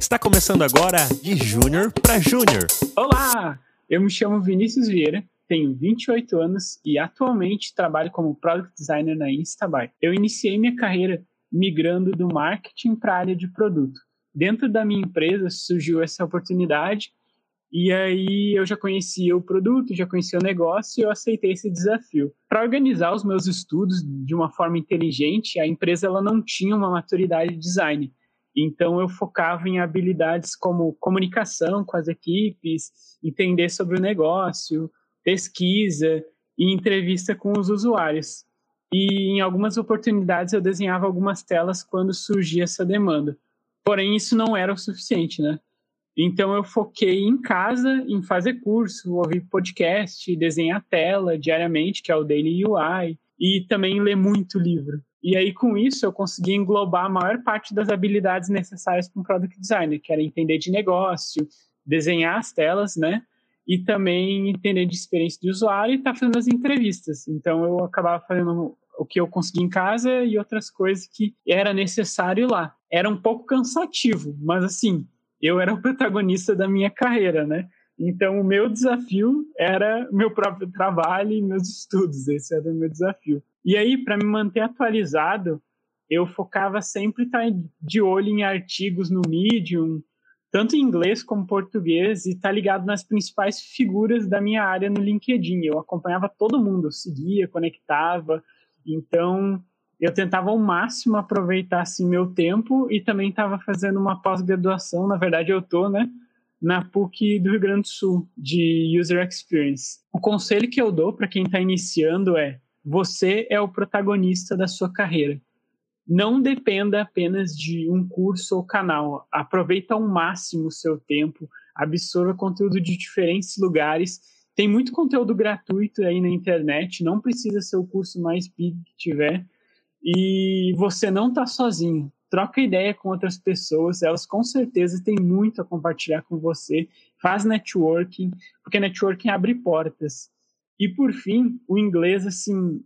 Está começando agora de Júnior para Júnior. Olá, eu me chamo Vinícius Vieira, tenho 28 anos e atualmente trabalho como Product Designer na Instabuy. Eu iniciei minha carreira migrando do marketing para a área de produto. Dentro da minha empresa surgiu essa oportunidade e aí eu já conhecia o produto, já conhecia o negócio e eu aceitei esse desafio. Para organizar os meus estudos de uma forma inteligente, a empresa ela não tinha uma maturidade de design. Então eu focava em habilidades como comunicação com as equipes, entender sobre o negócio, pesquisa e entrevista com os usuários. E em algumas oportunidades eu desenhava algumas telas quando surgia essa demanda. Porém, isso não era o suficiente, né? Então eu foquei em casa, em fazer curso, ouvir podcast, desenhar tela diariamente, que é o Daily UI, e também ler muito livro. E aí, com isso, eu consegui englobar a maior parte das habilidades necessárias para um product designer, que era entender de negócio, desenhar as telas, né? E também entender de experiência de usuário e estar tá fazendo as entrevistas. Então, eu acabava fazendo o que eu consegui em casa e outras coisas que era necessário lá. Era um pouco cansativo, mas assim, eu era o protagonista da minha carreira, né? Então, o meu desafio era meu próprio trabalho e meus estudos. Esse era o meu desafio. E aí, para me manter atualizado, eu focava sempre estar tá de olho em artigos no Medium, tanto em inglês como português, e estar tá ligado nas principais figuras da minha área no LinkedIn. Eu acompanhava todo mundo, eu seguia, conectava. Então, eu tentava ao máximo aproveitar assim, meu tempo e também estava fazendo uma pós-graduação, na verdade eu estou, né? na PUC do Rio Grande do Sul, de User Experience. O conselho que eu dou para quem está iniciando é: você é o protagonista da sua carreira. Não dependa apenas de um curso ou canal. Aproveita ao máximo o seu tempo, absorva conteúdo de diferentes lugares. Tem muito conteúdo gratuito aí na internet, não precisa ser o curso mais big que tiver. E você não está sozinho troca ideia com outras pessoas, elas com certeza têm muito a compartilhar com você, faz networking, porque networking abre portas. E por fim, o inglês, assim,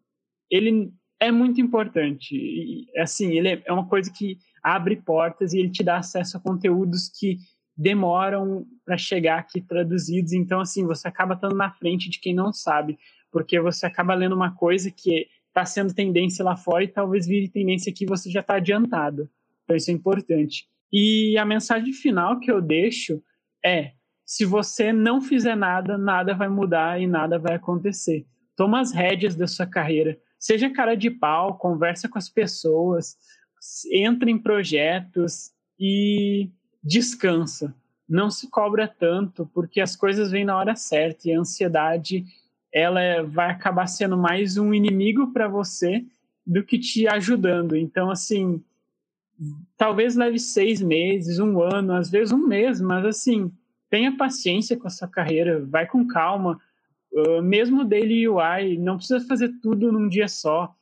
ele é muito importante. E, assim, ele é uma coisa que abre portas e ele te dá acesso a conteúdos que demoram para chegar aqui traduzidos. Então, assim, você acaba estando na frente de quem não sabe, porque você acaba lendo uma coisa que está sendo tendência lá fora e talvez vire tendência aqui você já está adiantado. Então isso é importante. E a mensagem final que eu deixo é: se você não fizer nada, nada vai mudar e nada vai acontecer. Toma as rédeas da sua carreira. Seja cara de pau, conversa com as pessoas, entra em projetos e descansa. Não se cobra tanto, porque as coisas vêm na hora certa e a ansiedade ela é, vai acabar sendo mais um inimigo para você do que te ajudando. Então, assim, talvez leve seis meses, um ano, às vezes um mês, mas assim, tenha paciência com a sua carreira, vai com calma. Uh, mesmo daily UI, não precisa fazer tudo num dia só.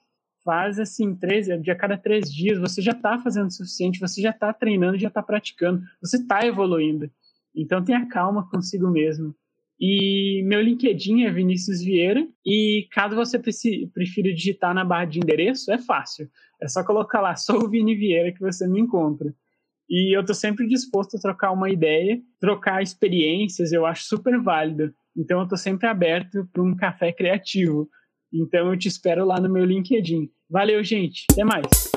Faz assim, três, a cada três dias, você já está fazendo o suficiente, você já está treinando, já está praticando, você está evoluindo. Então tenha calma consigo mesmo. E meu LinkedIn é Vinícius Vieira. E caso você prefira digitar na barra de endereço, é fácil. É só colocar lá, sou o Vini Vieira, que você me encontra. E eu estou sempre disposto a trocar uma ideia, trocar experiências, eu acho super válido. Então eu estou sempre aberto para um café criativo. Então eu te espero lá no meu LinkedIn. Valeu, gente. Até mais.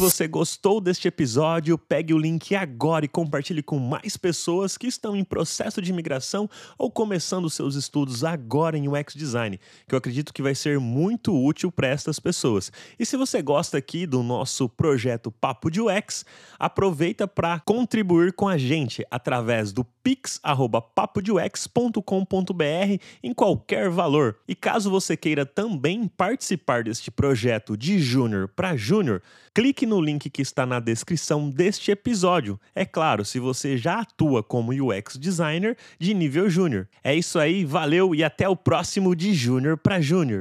Você gostou deste episódio, pegue o link agora e compartilhe com mais pessoas que estão em processo de imigração ou começando seus estudos agora em UX Design, que eu acredito que vai ser muito útil para estas pessoas. E se você gosta aqui do nosso projeto Papo de UX, aproveita para contribuir com a gente através do pix@papodeux.com.br em qualquer valor. E caso você queira também participar deste projeto de júnior para júnior, clique no link que está na descrição deste episódio. É claro, se você já atua como UX designer de nível júnior. É isso aí, valeu e até o próximo de júnior para júnior.